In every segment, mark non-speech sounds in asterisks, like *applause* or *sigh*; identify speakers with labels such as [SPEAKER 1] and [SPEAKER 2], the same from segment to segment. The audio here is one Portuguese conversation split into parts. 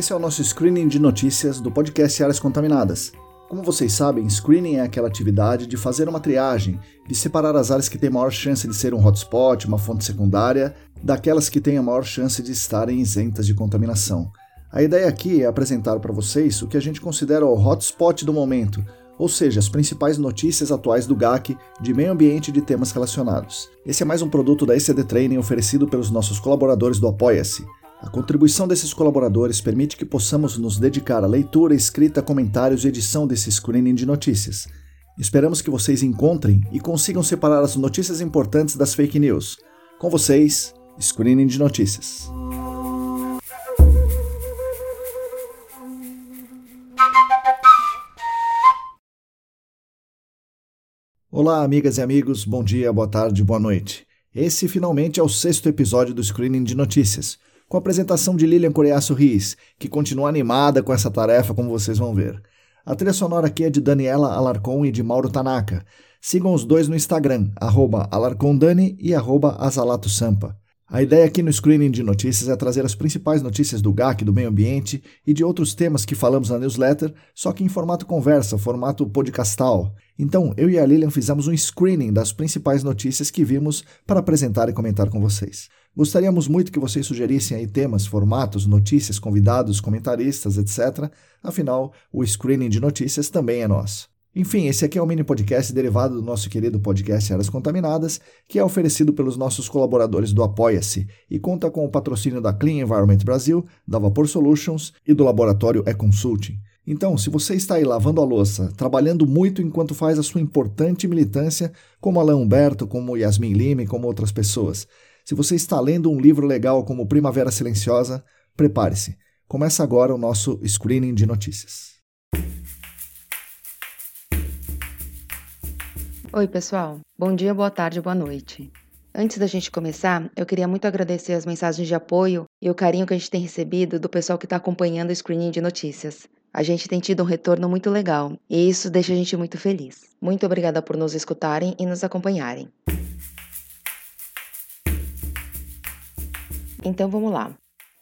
[SPEAKER 1] Esse é o nosso screening de notícias do podcast Áreas Contaminadas. Como vocês sabem, screening é aquela atividade de fazer uma triagem, de separar as áreas que têm maior chance de ser um hotspot, uma fonte secundária, daquelas que têm a maior chance de estarem isentas de contaminação. A ideia aqui é apresentar para vocês o que a gente considera o hotspot do momento, ou seja, as principais notícias atuais do GAC de meio ambiente e de temas relacionados. Esse é mais um produto da ECD Training oferecido pelos nossos colaboradores do Apoia-se. A contribuição desses colaboradores permite que possamos nos dedicar à leitura, escrita, comentários e edição desse screening de notícias. Esperamos que vocês encontrem e consigam separar as notícias importantes das fake news. Com vocês, Screening de Notícias. Olá, amigas e amigos, bom dia, boa tarde, boa noite. Esse finalmente é o sexto episódio do Screening de Notícias, com a apresentação de Lilian Coreaço Riz, que continua animada com essa tarefa, como vocês vão ver. A trilha sonora aqui é de Daniela Alarcon e de Mauro Tanaka. Sigam os dois no Instagram, alarcondani e azalatosampa. A ideia aqui no screening de notícias é trazer as principais notícias do GAC, do meio ambiente e de outros temas que falamos na newsletter, só que em formato conversa, formato podcastal. Então, eu e a Lilian fizemos um screening das principais notícias que vimos para apresentar e comentar com vocês. Gostaríamos muito que vocês sugerissem aí temas, formatos, notícias, convidados, comentaristas, etc. Afinal, o screening de notícias também é nosso. Enfim, esse aqui é um mini podcast derivado do nosso querido podcast Áreas Contaminadas, que é oferecido pelos nossos colaboradores do Apoia-se e conta com o patrocínio da Clean Environment Brasil, da Vapor Solutions e do laboratório E-Consulting. Então, se você está aí lavando a louça, trabalhando muito enquanto faz a sua importante militância, como Alain Humberto, como Yasmin Lima como outras pessoas, se você está lendo um livro legal como Primavera Silenciosa, prepare-se. Começa agora o nosso screening de notícias.
[SPEAKER 2] Oi, pessoal. Bom dia, boa tarde, boa noite. Antes da gente começar, eu queria muito agradecer as mensagens de apoio e o carinho que a gente tem recebido do pessoal que está acompanhando o screening de notícias. A gente tem tido um retorno muito legal e isso deixa a gente muito feliz. Muito obrigada por nos escutarem e nos acompanharem. Então vamos lá.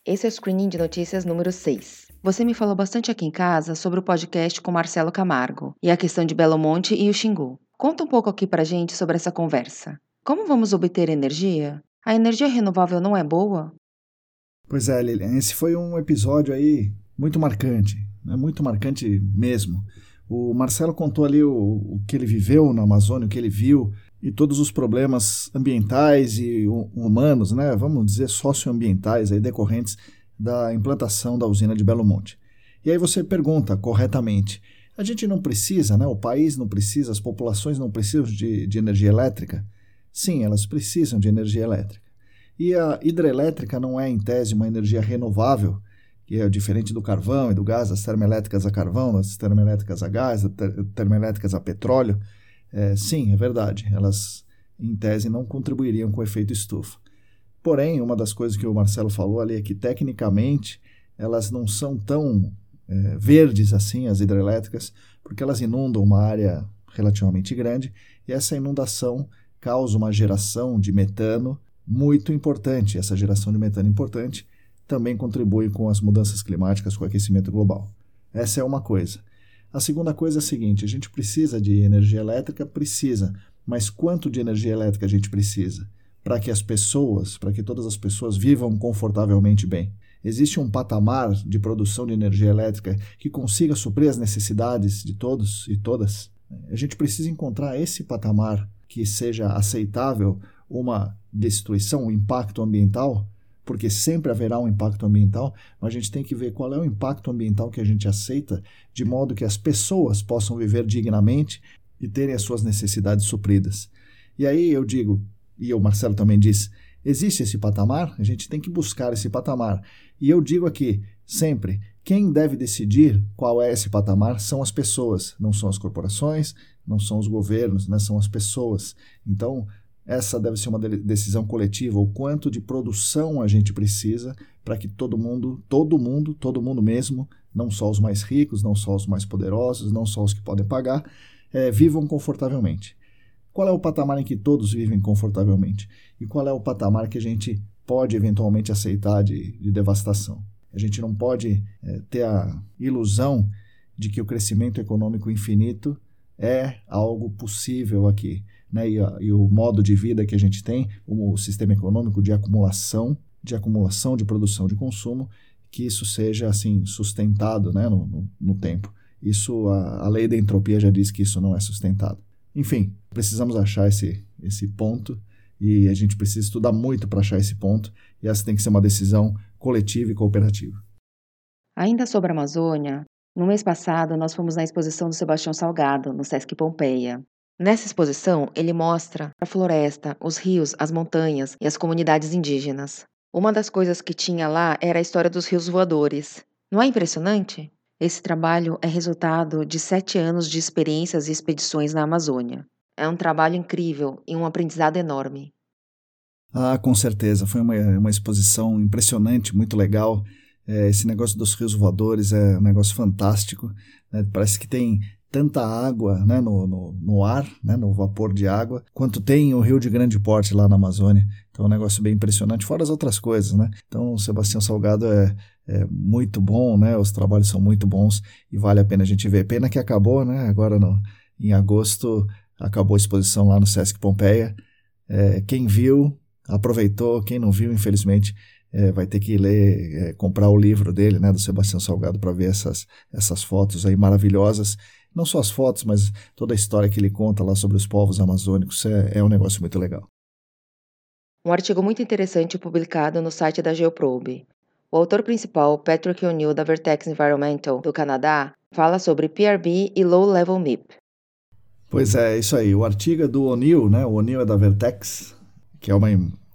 [SPEAKER 2] Esse é o screening de notícias número 6. Você me falou bastante aqui em casa sobre o podcast com Marcelo Camargo e a questão de Belo Monte e o Xingu. Conta um pouco aqui pra gente sobre essa conversa. Como vamos obter energia? A energia renovável não é boa?
[SPEAKER 1] Pois é, Lilian, esse foi um episódio aí muito marcante, né? muito marcante mesmo. O Marcelo contou ali o, o que ele viveu na Amazônia, o que ele viu, e todos os problemas ambientais e humanos, né, vamos dizer socioambientais aí decorrentes da implantação da usina de Belo Monte. E aí você pergunta corretamente, a gente não precisa, né? O país não precisa, as populações não precisam de, de energia elétrica? Sim, elas precisam de energia elétrica. E a hidrelétrica não é, em tese, uma energia renovável, que é diferente do carvão e do gás, das termoelétricas a carvão, das termoelétricas a gás, das termoelétricas a petróleo. É, sim, é verdade, elas, em tese, não contribuiriam com o efeito estufa. Porém, uma das coisas que o Marcelo falou ali é que, tecnicamente, elas não são tão é, verdes assim, as hidrelétricas, porque elas inundam uma área relativamente grande e essa inundação causa uma geração de metano muito importante. Essa geração de metano importante também contribui com as mudanças climáticas, com o aquecimento global. Essa é uma coisa. A segunda coisa é a seguinte: a gente precisa de energia elétrica? Precisa. Mas quanto de energia elétrica a gente precisa? Para que as pessoas, para que todas as pessoas vivam confortavelmente bem. Existe um patamar de produção de energia elétrica que consiga suprir as necessidades de todos e todas? A gente precisa encontrar esse patamar que seja aceitável uma destruição, um impacto ambiental, porque sempre haverá um impacto ambiental, mas a gente tem que ver qual é o impacto ambiental que a gente aceita, de modo que as pessoas possam viver dignamente e terem as suas necessidades supridas. E aí eu digo, e o Marcelo também diz, existe esse patamar, a gente tem que buscar esse patamar. E eu digo aqui, sempre, quem deve decidir qual é esse patamar são as pessoas, não são as corporações, não são os governos, né, são as pessoas. Então, essa deve ser uma decisão coletiva, o quanto de produção a gente precisa para que todo mundo, todo mundo, todo mundo mesmo, não só os mais ricos, não só os mais poderosos, não só os que podem pagar, é, vivam confortavelmente. Qual é o patamar em que todos vivem confortavelmente? E qual é o patamar que a gente pode eventualmente aceitar de, de devastação. A gente não pode é, ter a ilusão de que o crescimento econômico infinito é algo possível aqui. Né? E, e, o modo de vida que a gente tem, o, sistema econômico de acumulação, de acumulação de produção de consumo, que isso seja assim sustentado né, no, no, no tempo. Isso a, a, lei da entropia já diz que isso não é sustentado. Enfim, precisamos achar esse, esse ponto e a gente precisa estudar muito para achar esse ponto e essa tem que ser uma decisão coletiva e cooperativa.
[SPEAKER 2] Ainda sobre a Amazônia, no mês passado nós fomos na exposição do Sebastião Salgado, no Sesc Pompeia. Nessa exposição, ele mostra a floresta, os rios, as montanhas e as comunidades indígenas. Uma das coisas que tinha lá era a história dos rios voadores. Não é impressionante? Esse trabalho é resultado de sete anos de experiências e expedições na Amazônia. É um trabalho incrível e um aprendizado enorme.
[SPEAKER 1] Ah, com certeza. Foi uma, uma exposição impressionante, muito legal. É, esse negócio dos rios voadores é um negócio fantástico. Né? Parece que tem tanta água né, no, no, no, ar, né, no vapor de água, quanto tem o rio de grande porte lá na Amazônia. Então é um negócio bem impressionante, fora as outras coisas. Né? Então o Sebastião Salgado é, é muito bom, né? os trabalhos são muito bons e vale a pena a gente ver. Pena que acabou, né? agora no, em agosto acabou a exposição lá no Sesc Pompeia. É, quem viu, aproveitou, quem não viu, infelizmente, é, vai ter que ler, é, comprar o livro dele, né, do Sebastião Salgado, para ver essas, essas fotos aí maravilhosas não só as fotos, mas toda a história que ele conta lá sobre os povos amazônicos é, é um negócio muito legal.
[SPEAKER 2] Um artigo muito interessante publicado no site da Geoprobe. O autor principal, Patrick O'Neill, da Vertex Environmental, do Canadá, fala sobre PRB e Low Level MIP.
[SPEAKER 1] Pois é, isso aí. O artigo é do O'Neill, né? O O'Neill é da Vertex, que é uma,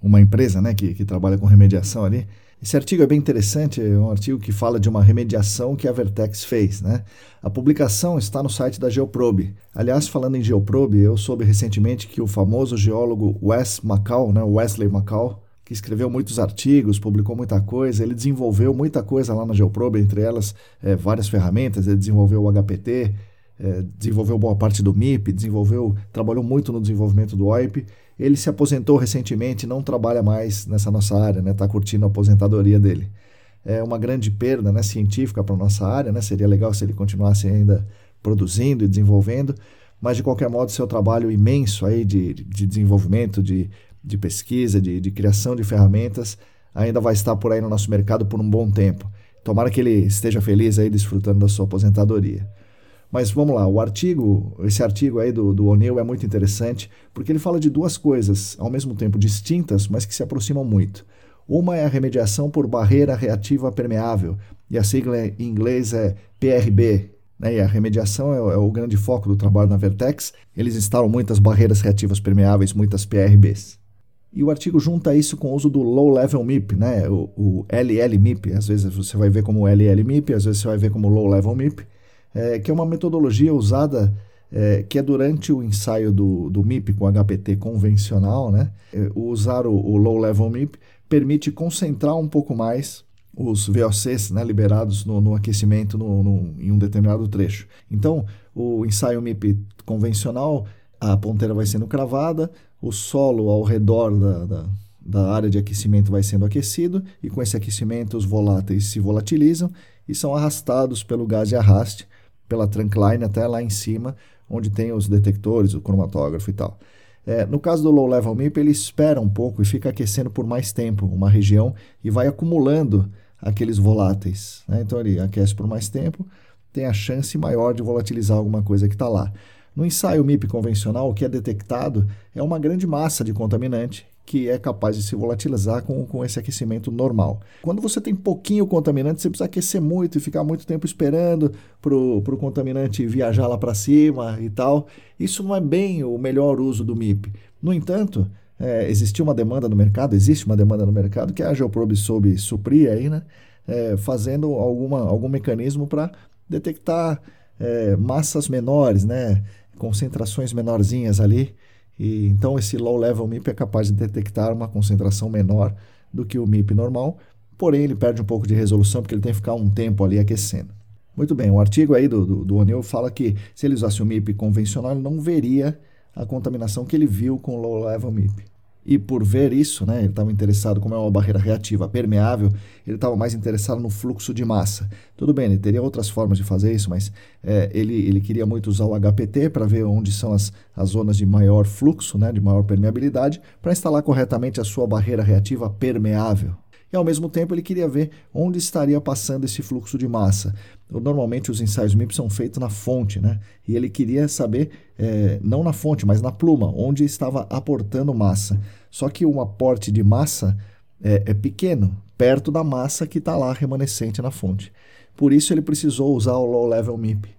[SPEAKER 1] uma empresa né, que, que trabalha com remediação ali. Esse artigo é bem interessante, é um artigo que fala de uma remediação que a Vertex fez. Né? A publicação está no site da Geoprobe. Aliás, falando em Geoprobe, eu soube recentemente que o famoso geólogo Wes Macau, né, Wesley Macau, que escreveu muitos artigos, publicou muita coisa, ele desenvolveu muita coisa lá na Geoprobe, entre elas é, várias ferramentas, ele desenvolveu o HPT, é, desenvolveu boa parte do MIP, desenvolveu, trabalhou muito no desenvolvimento do OIP, ele se aposentou recentemente, não trabalha mais nessa nossa área, está né? Tá curtindo a aposentadoria dele. É uma grande perda né, científica para a nossa área, né? seria legal se ele continuasse ainda produzindo e desenvolvendo, mas de qualquer modo, seu trabalho imenso aí de, de desenvolvimento, de, de pesquisa, de, de criação de ferramentas, ainda vai estar por aí no nosso mercado por um bom tempo. Tomara que ele esteja feliz aí desfrutando da sua aposentadoria. Mas vamos lá, o artigo, esse artigo aí do, do O'Neill é muito interessante, porque ele fala de duas coisas, ao mesmo tempo distintas, mas que se aproximam muito. Uma é a remediação por barreira reativa permeável, e a sigla em inglês é PRB. Né? E a remediação é, é o grande foco do trabalho na Vertex. Eles instalam muitas barreiras reativas permeáveis, muitas PRBs. E o artigo junta isso com o uso do Low Level MIP, né? o, o LL-MIP. Às vezes você vai ver como LL-MIP, às vezes você vai ver como Low Level MIP é, que é uma metodologia usada é, que é durante o ensaio do, do MIP com HPT convencional, né? É, usar o, o, Low Level MIP permite concentrar um pouco mais os VOCs né, liberados no, no aquecimento no, no, em um determinado trecho. Então, o ensaio MIP convencional, a ponteira vai sendo cravada, o solo ao redor da, da, da área de aquecimento vai sendo aquecido, e com esse aquecimento os voláteis se volatilizam e são arrastados pelo gás de arraste pela trunk line até lá em cima, onde tem os detectores, o cromatógrafo e tal. É, no caso do low level MIP, ele espera um pouco e fica aquecendo por mais tempo uma região e vai acumulando aqueles voláteis. Né? Então ele aquece por mais tempo, tem a chance maior de volatilizar alguma coisa que está lá. No ensaio MIP convencional, o que é detectado é uma grande massa de contaminante que é capaz de se volatilizar com, com esse aquecimento normal. Quando você tem pouquinho contaminante, você precisa aquecer muito e ficar muito tempo esperando para o contaminante viajar lá para cima e tal. Isso não é bem o melhor uso do MIP. No entanto, é, existiu uma demanda no mercado, existe uma demanda no mercado que a Geoprobe soube suprir aí, né? É, fazendo alguma, algum mecanismo para detectar é, massas menores, né? concentrações menorzinhas ali e, então, esse low level MIP é capaz de detectar uma concentração menor do que o MIP normal, porém ele perde um pouco de resolução porque ele tem que ficar um tempo ali aquecendo. Muito bem, o artigo aí do, do, do O'Neill fala que se ele usasse o MIP convencional, ele não veria a contaminação que ele viu com o low level MIP. E por ver isso, né, ele estava interessado, como é uma barreira reativa permeável, ele estava mais interessado no fluxo de massa. Tudo bem, ele teria outras formas de fazer isso, mas é, ele, ele queria muito usar o HPT para ver onde são as, as zonas de maior fluxo, né, de maior permeabilidade, para instalar corretamente a sua barreira reativa permeável e ao mesmo tempo ele queria ver onde estaria passando esse fluxo de massa. Normalmente os ensaios MIP são feitos na fonte, né? E ele queria saber, é, não na fonte, mas na pluma, onde estava aportando massa. Só que o aporte de massa é, é pequeno, perto da massa que está lá remanescente na fonte. Por isso ele precisou usar o Low Level MIP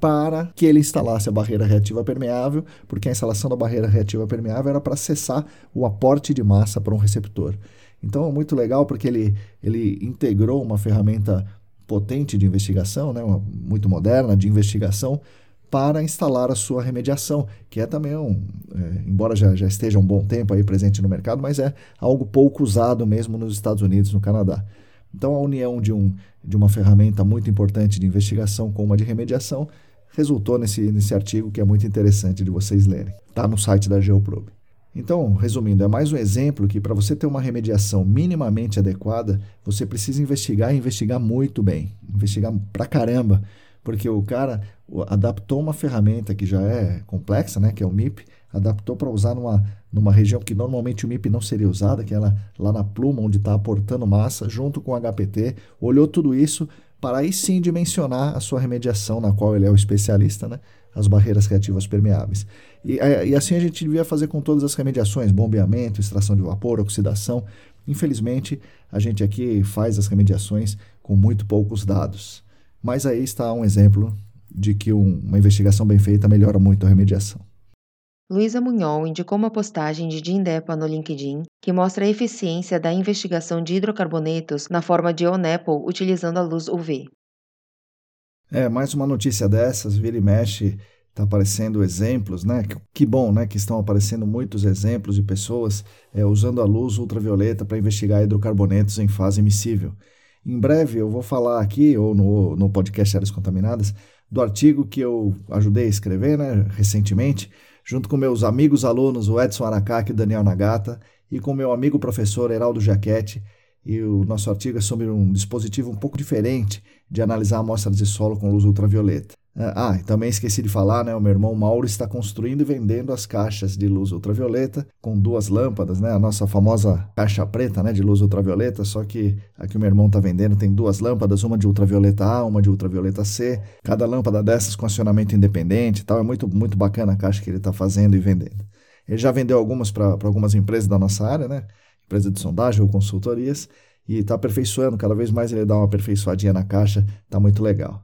[SPEAKER 1] para que ele instalasse a barreira reativa permeável, porque a instalação da barreira reativa permeável era para cessar o aporte de massa para um receptor. Então é muito legal porque ele, ele integrou uma ferramenta potente de investigação, né, uma, muito moderna de investigação, para instalar a sua remediação, que é também um, é, embora já, já esteja um bom tempo aí presente no mercado, mas é algo pouco usado mesmo nos Estados Unidos, no Canadá. Então a união de, um, de uma ferramenta muito importante de investigação com uma de remediação resultou nesse, nesse artigo que é muito interessante de vocês lerem. Está no site da Geoprobe. Então, resumindo, é mais um exemplo que para você ter uma remediação minimamente adequada, você precisa investigar e investigar muito bem. Investigar pra caramba, porque o cara adaptou uma ferramenta que já é complexa, né, que é o MIP, adaptou para usar numa, numa região que normalmente o MIP não seria usada, que é lá, lá na pluma, onde está aportando massa, junto com o HPT, olhou tudo isso para aí sim dimensionar a sua remediação, na qual ele é o especialista, né? As barreiras reativas permeáveis. E, e, assim a gente devia fazer com todas as remediações, bombeamento, extração de vapor, oxidação. Infelizmente, a gente aqui faz as remediações com muito poucos dados. Mas aí está um exemplo de que um, uma investigação bem feita melhora muito a remediação.
[SPEAKER 2] Luísa Munhol indicou uma postagem de Jim Depa no LinkedIn que mostra a eficiência da investigação de hidrocarbonetos na forma de ONEPL utilizando a luz UV.
[SPEAKER 1] É, mais uma notícia dessas, vira e mexe, está aparecendo exemplos, né? Que bom, né? Que estão aparecendo muitos exemplos de pessoas é, usando a luz ultravioleta para investigar hidrocarbonetos em fase emissível. Em breve eu vou falar aqui, ou no, no podcast Áreas Contaminadas, do artigo que eu ajudei a escrever né, recentemente, junto com meus amigos alunos, o Edson Aracaki e Daniel Nagata, e com meu amigo professor Heraldo Jaquete. E o nosso artigo é sobre um dispositivo um pouco diferente de analisar amostras de solo com luz ultravioleta. Ah, ah também esqueci de falar, né? O meu irmão Mauro está construindo e vendendo as caixas de luz ultravioleta com duas lâmpadas, né? A nossa famosa caixa preta, né? De luz ultravioleta, só que a que o meu irmão está vendendo tem duas lâmpadas, uma de ultravioleta A, uma de ultravioleta C. Cada lâmpada dessas com acionamento independente e tal. É muito, muito bacana a caixa que ele está fazendo e vendendo. Ele já vendeu algumas para algumas empresas da nossa área, né? Empresa de sondagem ou consultorias. E está aperfeiçoando, cada vez mais ele dá uma aperfeiçoadinha na caixa, está muito legal.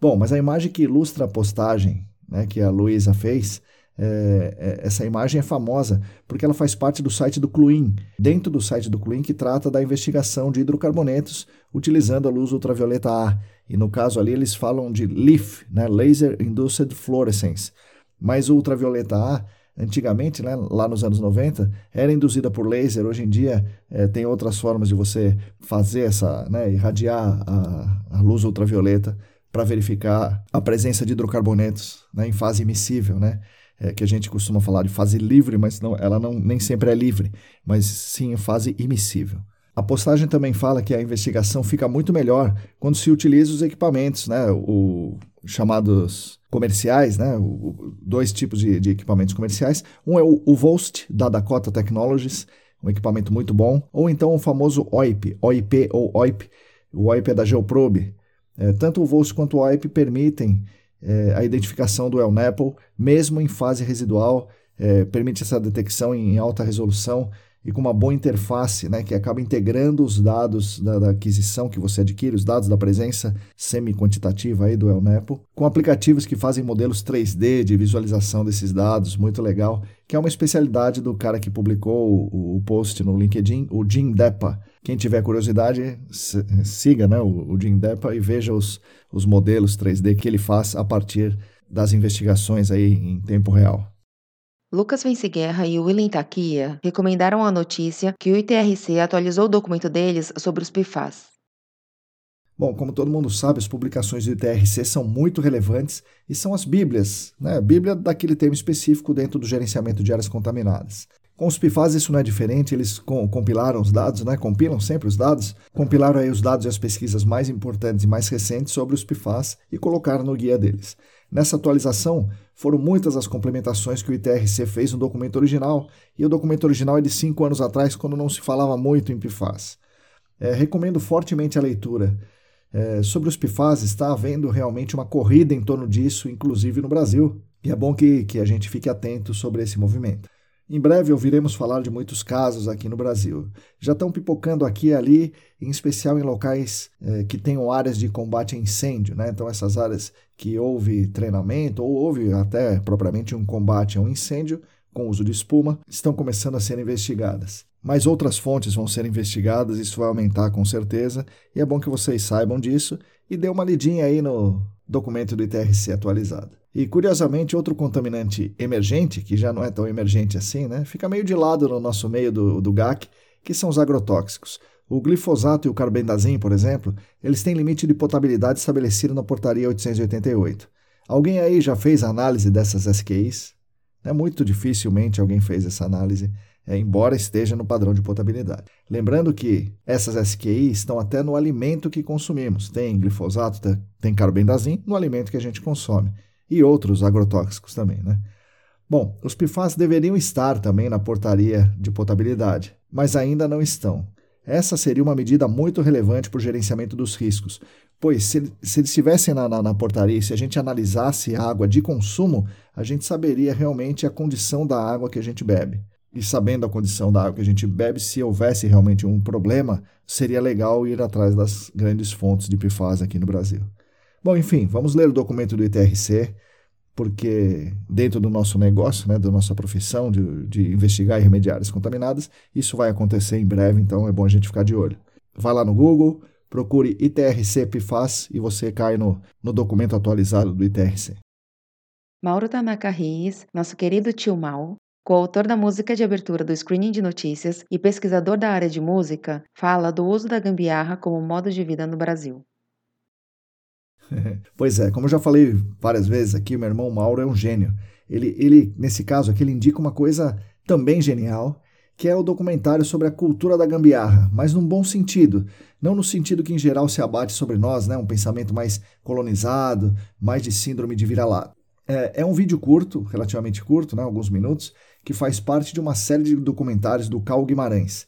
[SPEAKER 1] Bom, mas a imagem que ilustra a postagem né, que a Luísa fez, é, é, essa imagem é famosa porque ela faz parte do site do Cluin, dentro do site do Cluin que trata da investigação de hidrocarbonetos utilizando a luz ultravioleta A. E no caso ali eles falam de LIF, né, Laser Induced Fluorescence. Mas o ultravioleta A, antigamente, né, lá nos anos 90, era induzida por laser. Hoje em dia é, tem outras formas de você fazer essa, né, irradiar a, a luz ultravioleta para verificar a presença de hidrocarbonetos né, em fase emissível, né? É, que a gente costuma falar de fase livre, mas não, ela não, nem sempre é livre, mas sim em fase imissível. A postagem também fala que a investigação fica muito melhor quando se utiliza os equipamentos, né, o, chamados comerciais, né, o, dois tipos de, de, equipamentos comerciais. Um é o, o da Dakota Technologies, um equipamento muito bom, ou então o famoso OIP, OIP ou OIP, o OIP é da Geoprobe, é, tanto o VOLS quanto o OIP permitem é, a identificação do ELNAPL, mesmo em fase residual, é, permite essa detecção em alta resolução e com uma boa interface, né, que acaba integrando os dados da, da aquisição que você adquire, os dados da presença semi-quantitativa aí do ELNEPO, com aplicativos que fazem modelos 3D de visualização desses dados, muito legal, que é uma especialidade do cara que publicou o, o post no LinkedIn, o Jim Depa. Quem tiver curiosidade, siga né, o, o Jim Depa e veja os, os modelos 3D que ele faz a partir das investigações aí em tempo real.
[SPEAKER 2] Lucas Vence Guerra e William Takia recomendaram a notícia que o ITRC atualizou o documento deles sobre os PFAS.
[SPEAKER 1] Bom, como todo mundo sabe, as publicações do ITRC são muito relevantes e são as bíblias, né? A bíblia daquele tema específico dentro do gerenciamento de áreas contaminadas. Com os PFAS isso não é diferente, eles compilaram os dados, né? compilam sempre os dados, compilaram aí os dados e as pesquisas mais importantes e mais recentes sobre os PFAS e colocaram no guia deles. Nessa atualização, foram muitas as complementações que o ITRC fez no documento original, e o documento original é de cinco anos atrás, quando não se falava muito em PFAS. É, recomendo fortemente a leitura. É, sobre os PFAS, está havendo realmente uma corrida em torno disso, inclusive no Brasil, e é bom que, que a gente fique atento sobre esse movimento. Em breve ouviremos falar de muitos casos aqui no Brasil. Já estão pipocando aqui e ali, em especial em locais é, que tenham áreas de combate a incêndio, né? Então, essas áreas que houve treinamento ou houve até propriamente um combate a um incêndio com uso de espuma, estão começando a ser investigadas. Mas outras fontes vão ser investigadas, isso vai aumentar com certeza, e é bom que vocês saibam disso e dê uma lidinha aí no documento do ITRC atualizado. E curiosamente, outro contaminante emergente, que já não é tão emergente assim, né, fica meio de lado no nosso meio do, do GAC, que são os agrotóxicos. O glifosato e o carbendazim, por exemplo, eles têm limite de potabilidade estabelecido na portaria 888. Alguém aí já fez análise dessas SQIs? É muito dificilmente alguém fez essa análise, é, embora esteja no padrão de potabilidade. Lembrando que essas SQIs estão até no alimento que consumimos. Tem glifosato, tem carbendazim no alimento que a gente consome e outros agrotóxicos também, né? Bom, os PFAS deveriam estar também na portaria de potabilidade, mas ainda não estão. Essa seria uma medida muito relevante para o gerenciamento dos riscos, pois se, se eles estivessem na, na, na portaria, se a gente analisasse água de consumo, a gente saberia realmente a condição da água que a gente bebe. E sabendo a condição da água que a gente bebe, se houvesse realmente um problema, seria legal ir atrás das grandes fontes de PFAS aqui no Brasil. Bom, enfim, vamos ler o documento do ITRC, porque dentro do nosso negócio, né, da nossa profissão de, de investigar e remediar áreas contaminadas, isso vai acontecer em breve, então é bom a gente ficar de olho. Vai lá no Google, procure ITRC PFAS e você cai no, no documento atualizado do ITRC.
[SPEAKER 2] Mauro Tanaka Riz, nosso querido tio Mal, coautor da música de abertura do Screening de Notícias e pesquisador da área de música, fala do uso da gambiarra como modo de vida no Brasil. *laughs*
[SPEAKER 1] pois é, como eu já falei várias vezes aqui, meu irmão Mauro é um gênio. Ele, ele, nesse caso aqui, ele indica uma coisa também genial, que é o documentário sobre a cultura da gambiarra, mas num bom sentido. Não no sentido que em geral se abate sobre nós, né? um pensamento mais colonizado, mais de síndrome de vira-lata. É, é, um vídeo curto, relativamente curto, né? alguns minutos, que faz parte de uma série de documentários do Cal Guimarães.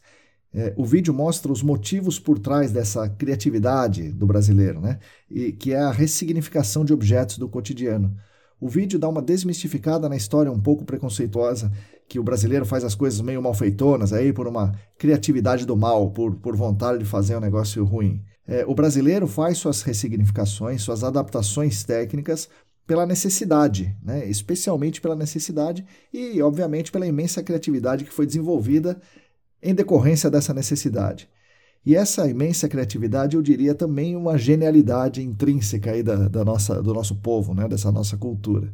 [SPEAKER 1] É, o vídeo mostra os motivos por trás dessa criatividade do brasileiro, né? E que é a ressignificação de objetos do cotidiano. O vídeo dá uma desmistificada na história um pouco preconceituosa que o brasileiro faz as coisas meio malfeitonas aí por uma criatividade do mal, por, por vontade de fazer um negócio ruim. É, o brasileiro faz suas ressignificações, suas adaptações técnicas pela necessidade, né? especialmente pela necessidade e, obviamente, pela imensa criatividade que foi desenvolvida em decorrência dessa necessidade. E essa imensa criatividade, eu diria também uma genialidade intrínseca aí da, da nossa, do nosso povo, né? dessa nossa cultura.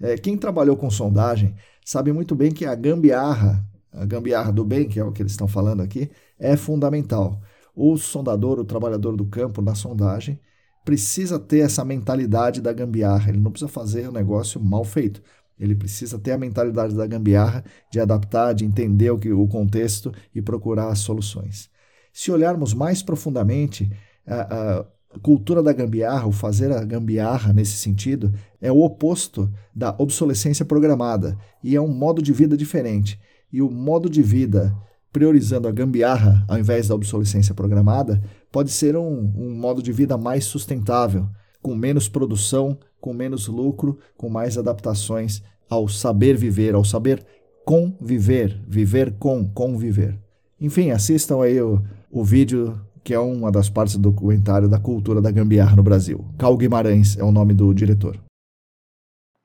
[SPEAKER 1] É, quem trabalhou com sondagem sabe muito bem que a gambiarra, a gambiarra do bem, que é o que eles estão falando aqui, é fundamental. O sondador, o trabalhador do campo na sondagem, precisa ter essa mentalidade da gambiarra. Ele não precisa fazer um negócio mal feito. Ele precisa ter a mentalidade da gambiarra, de adaptar, de entender o, que, o contexto e procurar as soluções. Se olharmos mais profundamente, a, a cultura da gambiarra, o fazer a gambiarra nesse sentido, é o oposto da obsolescência programada e é um modo de vida diferente. E o modo de vida priorizando a gambiarra ao invés da obsolescência programada pode ser um, um modo de vida mais sustentável, com menos produção, com menos lucro, com mais adaptações ao saber viver, ao saber conviver, viver com, conviver. Enfim, assistam aí o, o vídeo que é uma das partes do documentário da cultura da gambiarra no Brasil. Cal Guimarães é o nome do diretor.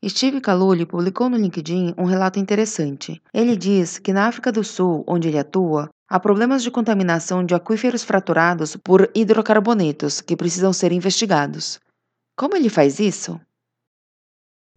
[SPEAKER 2] Steve Caluli publicou no LinkedIn um relato interessante. Ele diz que na África do Sul, onde ele atua, há problemas de contaminação de aquíferos fraturados por hidrocarbonetos que precisam ser investigados. Como ele faz isso?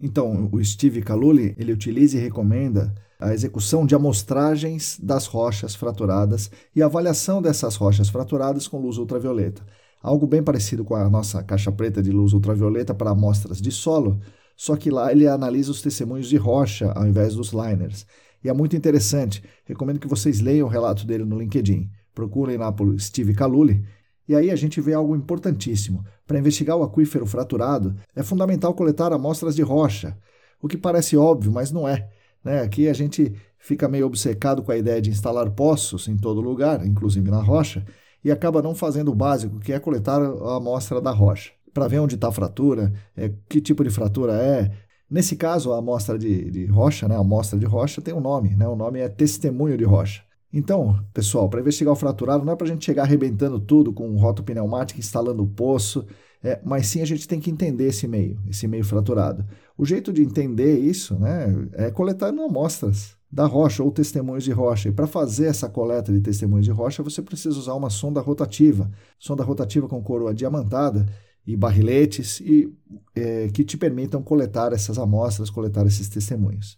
[SPEAKER 1] Então, o Steve Caluli, ele utiliza e recomenda a execução de amostragens das rochas fraturadas e avaliação dessas rochas fraturadas com luz ultravioleta. Algo bem parecido com a nossa caixa preta de luz ultravioleta para amostras de solo, só que lá ele analisa os testemunhos de rocha ao invés dos liners. E é muito interessante. Recomendo que vocês leiam o relato dele no LinkedIn. Procurem lá por Steve Caluli. E aí a gente vê algo importantíssimo. Para investigar o aquífero fraturado, é fundamental coletar amostras de rocha. O que parece óbvio, mas não é. Né? Aqui a gente fica meio obcecado com a ideia de instalar poços em todo lugar, inclusive na rocha, e acaba não fazendo o básico, que é coletar a amostra da rocha, para ver onde está a fratura, é, que tipo de fratura é. Nesse caso, a amostra de, de rocha, né, a amostra de rocha tem um nome, né, o nome é testemunho de rocha. Então, pessoal, para investigar o fraturado não é para a gente chegar arrebentando tudo com um roto pneumático, instalando o poço, é, mas sim a gente tem que entender esse meio, esse meio fraturado. O jeito de entender isso né, é coletando amostras da rocha ou testemunhos de rocha. E para fazer essa coleta de testemunhos de rocha, você precisa usar uma sonda rotativa. Sonda rotativa com coroa diamantada e barriletes e, é, que te permitam coletar essas amostras, coletar esses testemunhos.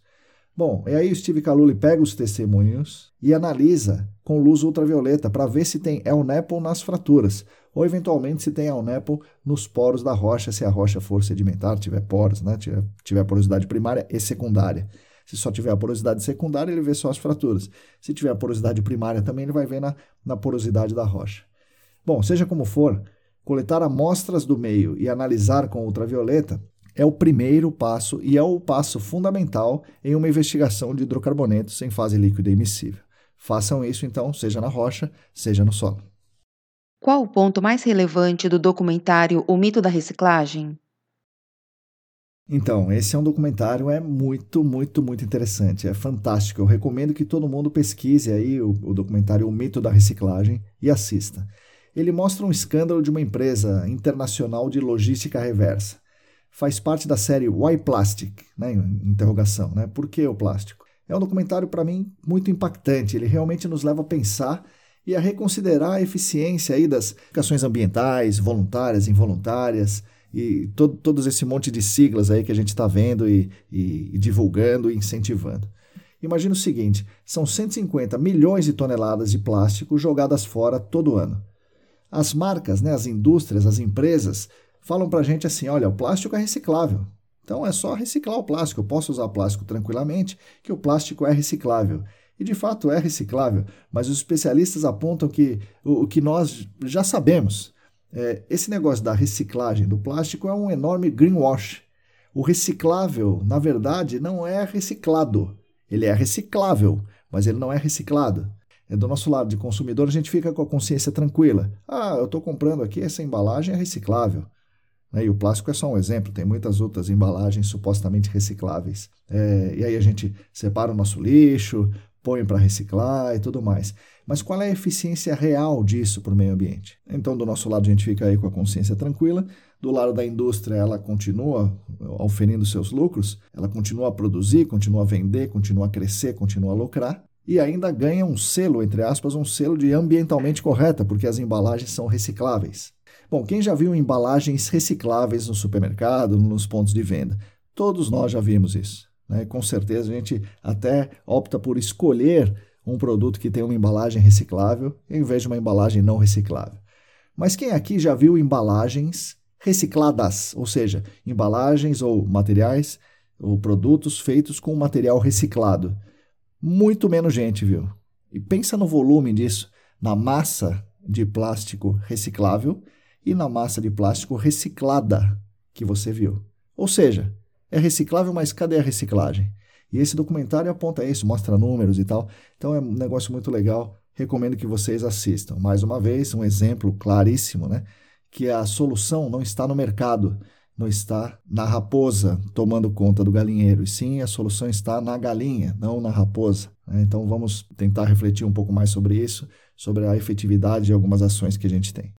[SPEAKER 1] Bom, e aí o Steve Caluli pega os testemunhos e analisa com luz ultravioleta para ver se tem El Nepo nas fraturas, ou eventualmente se tem El Nepo nos poros da rocha, se a rocha for sedimentar, tiver poros, né, tiver, tiver porosidade primária e secundária. Se só tiver a porosidade secundária, ele vê só as fraturas. Se tiver a porosidade primária também, ele vai ver na, na porosidade da rocha. Bom, seja como for, coletar amostras do meio e analisar com ultravioleta é o primeiro passo e é o passo fundamental em uma investigação de hidrocarbonetos em fase líquida emissível. Façam isso então, seja na rocha, seja no solo.
[SPEAKER 2] Qual o ponto mais relevante do documentário O Mito da Reciclagem?
[SPEAKER 1] Então, esse é um documentário é muito, muito, muito interessante, é fantástico. Eu recomendo que todo mundo pesquise aí o, o documentário O Mito da Reciclagem e assista. Ele mostra um escândalo de uma empresa internacional de logística reversa faz parte da série Why Plastic? Né? Interrogação, né? Por que o plástico? É um documentário, para mim, muito impactante. Ele realmente nos leva a pensar e a reconsiderar a eficiência aí das aplicações ambientais, voluntárias, involuntárias, e todo, todos esse monte de siglas aí que a gente está vendo e, e, e divulgando e incentivando. Imagina o seguinte: são 150 milhões de toneladas de plástico jogadas fora todo ano. As marcas, né, as indústrias, as empresas falam para a gente assim: olha, o plástico é reciclável. Então é só reciclar o plástico. Eu posso usar plástico tranquilamente, que o plástico é reciclável. E de fato é reciclável, mas os especialistas apontam que o, o que nós já sabemos. É, esse negócio da reciclagem do plástico é um enorme greenwash. O reciclável, na verdade, não é reciclado. Ele é reciclável, mas ele não é reciclado. É do nosso lado de consumidor, a gente fica com a consciência tranquila. Ah, eu estou comprando aqui, essa embalagem é reciclável. Né? E o plástico é só um exemplo, tem muitas outras embalagens supostamente recicláveis. É, e aí a gente separa o nosso lixo, põe para reciclar e tudo mais. Mas qual é a eficiência real disso para o meio ambiente? Então, do nosso lado, a gente fica aí com a consciência tranquila. Do lado da indústria, ela continua oferindo seus lucros, ela continua a produzir, continua a vender, continua a crescer, continua a lucrar. E ainda ganha um selo, entre aspas, um selo de ambientalmente correta, porque as embalagens são recicláveis. Bom, quem já viu embalagens recicláveis no supermercado, nos pontos de venda? Todos nós já vimos isso. Né? Com certeza a gente até opta por escolher um produto que tem uma embalagem reciclável em vez de uma embalagem não reciclável. Mas quem aqui já viu embalagens recicladas, ou seja, embalagens ou materiais ou produtos feitos com material reciclado? Muito menos gente viu. E pensa no volume disso, na massa de plástico reciclável e na massa de plástico reciclada que você viu. Ou seja, é reciclável, mas cadê a reciclagem? E esse documentário aponta isso, mostra números e tal. Então é um negócio muito legal. Recomendo que vocês assistam. Mais uma vez, um exemplo claríssimo, né? Que a solução não está no mercado, não está na raposa tomando conta do galinheiro, e sim a solução está na galinha, não na raposa. Né? Então vamos tentar refletir um pouco mais sobre isso, sobre a efetividade de algumas ações que a gente tem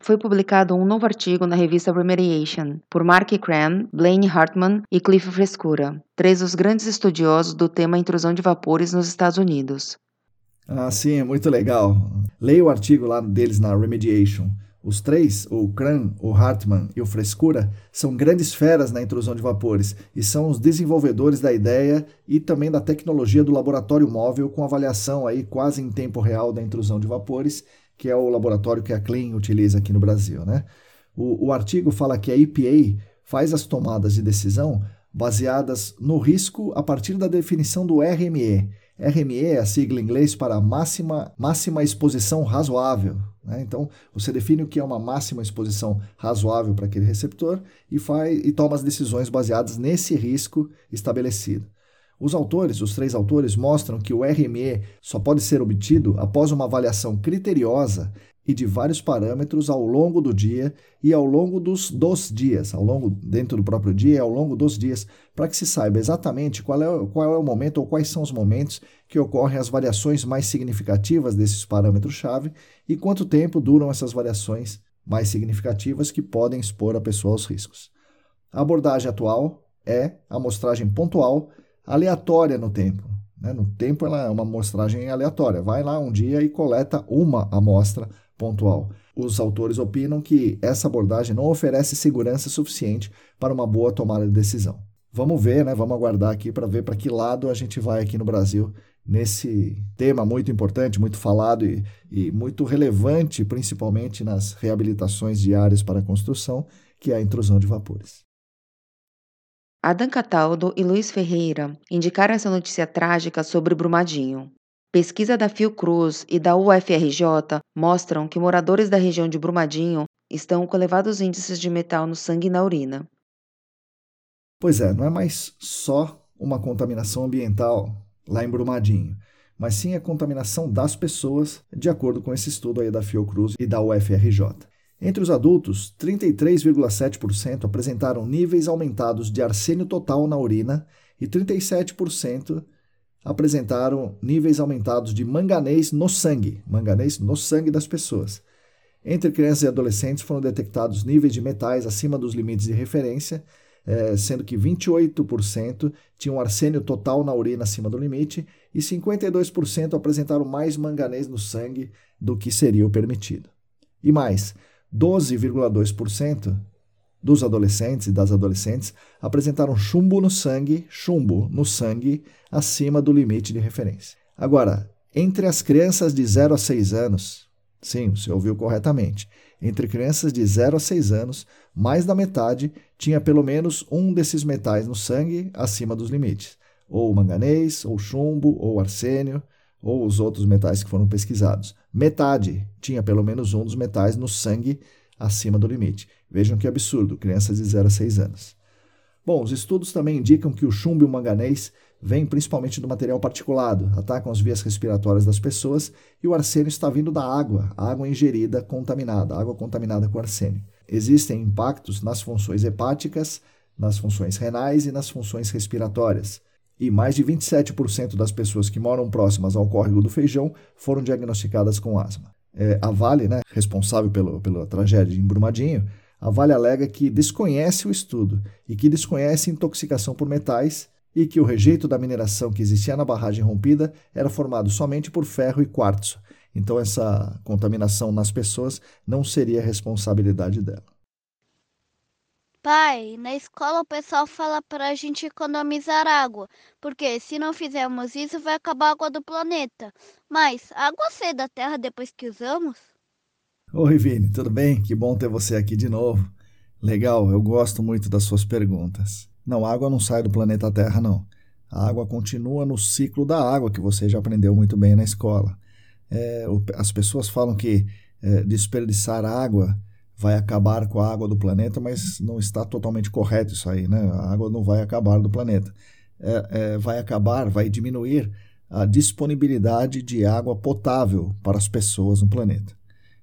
[SPEAKER 2] foi publicado um novo artigo na revista Remediation por Mark Cran, Blaine Hartman e Cliff Frescura, três dos grandes estudiosos do tema intrusão de vapores nos Estados Unidos.
[SPEAKER 1] Ah, sim, é muito legal. Leia o artigo lá deles na Remediation. Os três, o Cran, o Hartman e o Frescura, são grandes feras na intrusão de vapores e são os desenvolvedores da ideia e também da tecnologia do laboratório móvel com avaliação aí quase em tempo real da intrusão de vapores que é o laboratório que a Clean utiliza aqui no Brasil. Né? O, o artigo fala que a EPA faz as tomadas de decisão baseadas no risco a partir da definição do RME. RME é a sigla em inglês para máxima, máxima exposição razoável. Né? Então, você define o que é uma máxima exposição razoável para aquele receptor e, faz, e toma as decisões baseadas nesse risco estabelecido. Os autores, os três autores, mostram que o RME só pode ser obtido após uma avaliação criteriosa e de vários parâmetros ao longo do dia e ao longo dos, dos dias, ao longo dentro do próprio dia e ao longo dos dias, para que se saiba exatamente qual é, qual é o momento ou quais são os momentos que ocorrem as variações mais significativas desses parâmetros-chave e quanto tempo duram essas variações mais significativas que podem expor a pessoa aos riscos. A abordagem atual é a amostragem pontual aleatória no tempo. Né? No tempo ela é uma amostragem aleatória. Vai lá um dia e coleta uma amostra pontual. Os autores opinam que essa abordagem não oferece segurança suficiente para uma boa tomada de decisão. Vamos ver, né? Vamos aguardar aqui para ver para que lado a gente vai aqui no Brasil nesse tema muito importante, muito falado e, e muito relevante, principalmente nas reabilitações diárias para a construção, que é a intrusão de vapores.
[SPEAKER 2] Adam Cataldo e Luiz Ferreira indicaram essa notícia trágica sobre Brumadinho. Pesquisa da Fiocruz e da UFRJ mostram que moradores da região de Brumadinho estão com elevados índices de metal no sangue e na urina.
[SPEAKER 1] Pois é, não é mais só uma contaminação ambiental lá em Brumadinho, mas sim a contaminação das pessoas, de acordo com esse estudo aí da Fiocruz e da UFRJ. Entre os adultos, 33,7% apresentaram níveis aumentados de arsênio total na urina e 37% apresentaram níveis aumentados de manganês no sangue, manganês no sangue das pessoas. Entre crianças e adolescentes foram detectados níveis de metais acima dos limites de referência, eh, sendo que 28% tinham arsênio total na urina acima do limite e 52% apresentaram mais manganês no sangue do que seria o permitido. E mais, 12,2% dos adolescentes e das adolescentes apresentaram chumbo no sangue, chumbo no sangue acima do limite de referência. Agora, entre as crianças de 0 a 6 anos, sim, você ouviu corretamente, entre crianças de 0 a 6 anos, mais da metade tinha pelo menos um desses metais no sangue acima dos limites, ou manganês, ou chumbo, ou arsênio, ou os outros metais que foram pesquisados. Metade tinha pelo menos um dos metais no sangue acima do limite. Vejam que absurdo, crianças de 0 a 6 anos. Bom, os estudos também indicam que o chumbo e o manganês vêm principalmente do material particulado, atacam as vias respiratórias das pessoas e o arsênio está vindo da água, água ingerida contaminada, água contaminada com arsênio. Existem impactos nas funções hepáticas, nas funções renais e nas funções respiratórias. E mais de 27% das pessoas que moram próximas ao córrego do Feijão foram diagnosticadas com asma é, a Vale, né, responsável pelo, pela tragédia em Brumadinho, a Vale alega que desconhece o estudo e que desconhece intoxicação por metais e que o rejeito da mineração que existia na barragem rompida era formado somente por ferro e quartzo. Então, essa contaminação nas pessoas não seria responsabilidade dela.
[SPEAKER 3] Pai, na escola o pessoal fala para a gente economizar água, porque se não fizermos isso vai acabar a água do planeta. Mas a água sai da terra depois que usamos?
[SPEAKER 1] Oi, Vini, tudo bem? Que bom ter você aqui de novo. Legal, eu gosto muito das suas perguntas. Não, a água não sai do planeta Terra, não. A água continua no ciclo da água, que você já aprendeu muito bem na escola. É, as pessoas falam que é, desperdiçar água vai acabar com a água do planeta, mas não está totalmente correto isso aí, né? A água não vai acabar do planeta. É, é, vai acabar, vai diminuir a disponibilidade de água potável para as pessoas no planeta.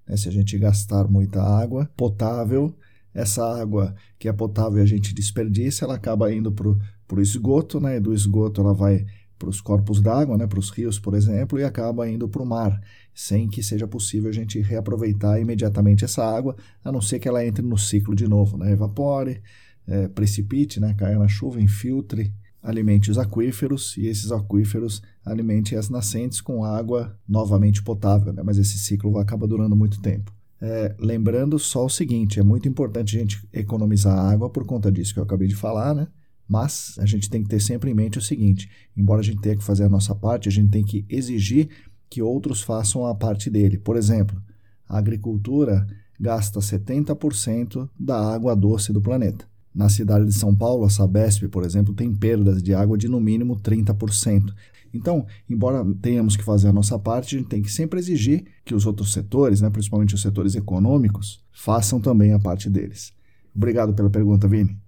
[SPEAKER 1] Né? Se a gente gastar muita água potável, essa água que é potável e a gente desperdiça, ela acaba indo para o esgoto, né? do esgoto ela vai para os corpos d'água, né? para os rios, por exemplo, e acaba indo para o mar sem que seja possível a gente reaproveitar imediatamente essa água, a não ser que ela entre no ciclo de novo, né? evapore, é, precipite, né? caia na chuva, infiltre, alimente os aquíferos e esses aquíferos alimentem as nascentes com água novamente potável, né? mas esse ciclo acaba durando muito tempo. É, lembrando só o seguinte: é muito importante a gente economizar água por conta disso que eu acabei de falar, né? Mas a gente tem que ter sempre em mente o seguinte: embora a gente tenha que fazer a nossa parte, a gente tem que exigir que outros façam a parte dele. Por exemplo, a agricultura gasta 70% da água doce do planeta. Na cidade de São Paulo, a Sabesp, por exemplo, tem perdas de água de no mínimo 30%. Então, embora tenhamos que fazer a nossa parte, a gente tem que sempre exigir que os outros setores, né, principalmente os setores econômicos, façam também a parte deles. Obrigado pela pergunta, Vini.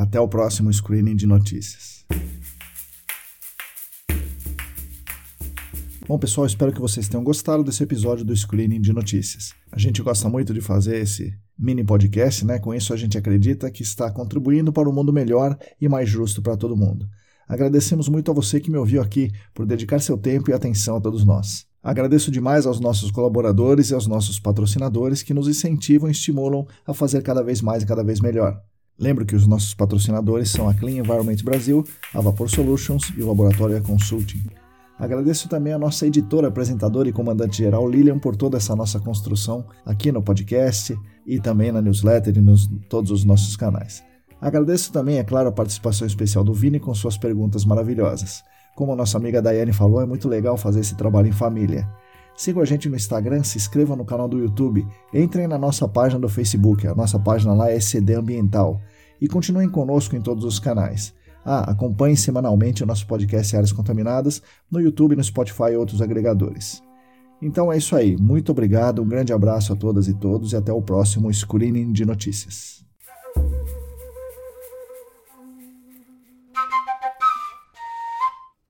[SPEAKER 1] Até o próximo screening de notícias. Bom, pessoal, espero que vocês tenham gostado desse episódio do Screening de Notícias. A gente gosta muito de fazer esse mini podcast, né? Com isso a gente acredita que está contribuindo para um mundo melhor e mais justo para todo mundo. Agradecemos muito a você que me ouviu aqui por dedicar seu tempo e atenção a todos nós. Agradeço demais aos nossos colaboradores e aos nossos patrocinadores que nos incentivam e estimulam a fazer cada vez mais e cada vez melhor. Lembro que os nossos patrocinadores são a Clean Environment Brasil, a Vapor Solutions e o Laboratório Consulting. Agradeço também a nossa editora, apresentadora e comandante-geral Lilian por toda essa nossa construção aqui no podcast e também na newsletter e nos todos os nossos canais. Agradeço também, é claro, a participação especial do Vini com suas perguntas maravilhosas. Como a nossa amiga Daiane falou, é muito legal fazer esse trabalho em família. Sigam a gente no Instagram, se inscrevam no canal do YouTube, entrem na nossa página do Facebook, a nossa página lá é CD Ambiental, e continuem conosco em todos os canais. Ah, acompanhe semanalmente o nosso podcast Áreas Contaminadas no YouTube, no Spotify e outros agregadores. Então é isso aí. Muito obrigado, um grande abraço a todas e todos e até o próximo Screening de Notícias.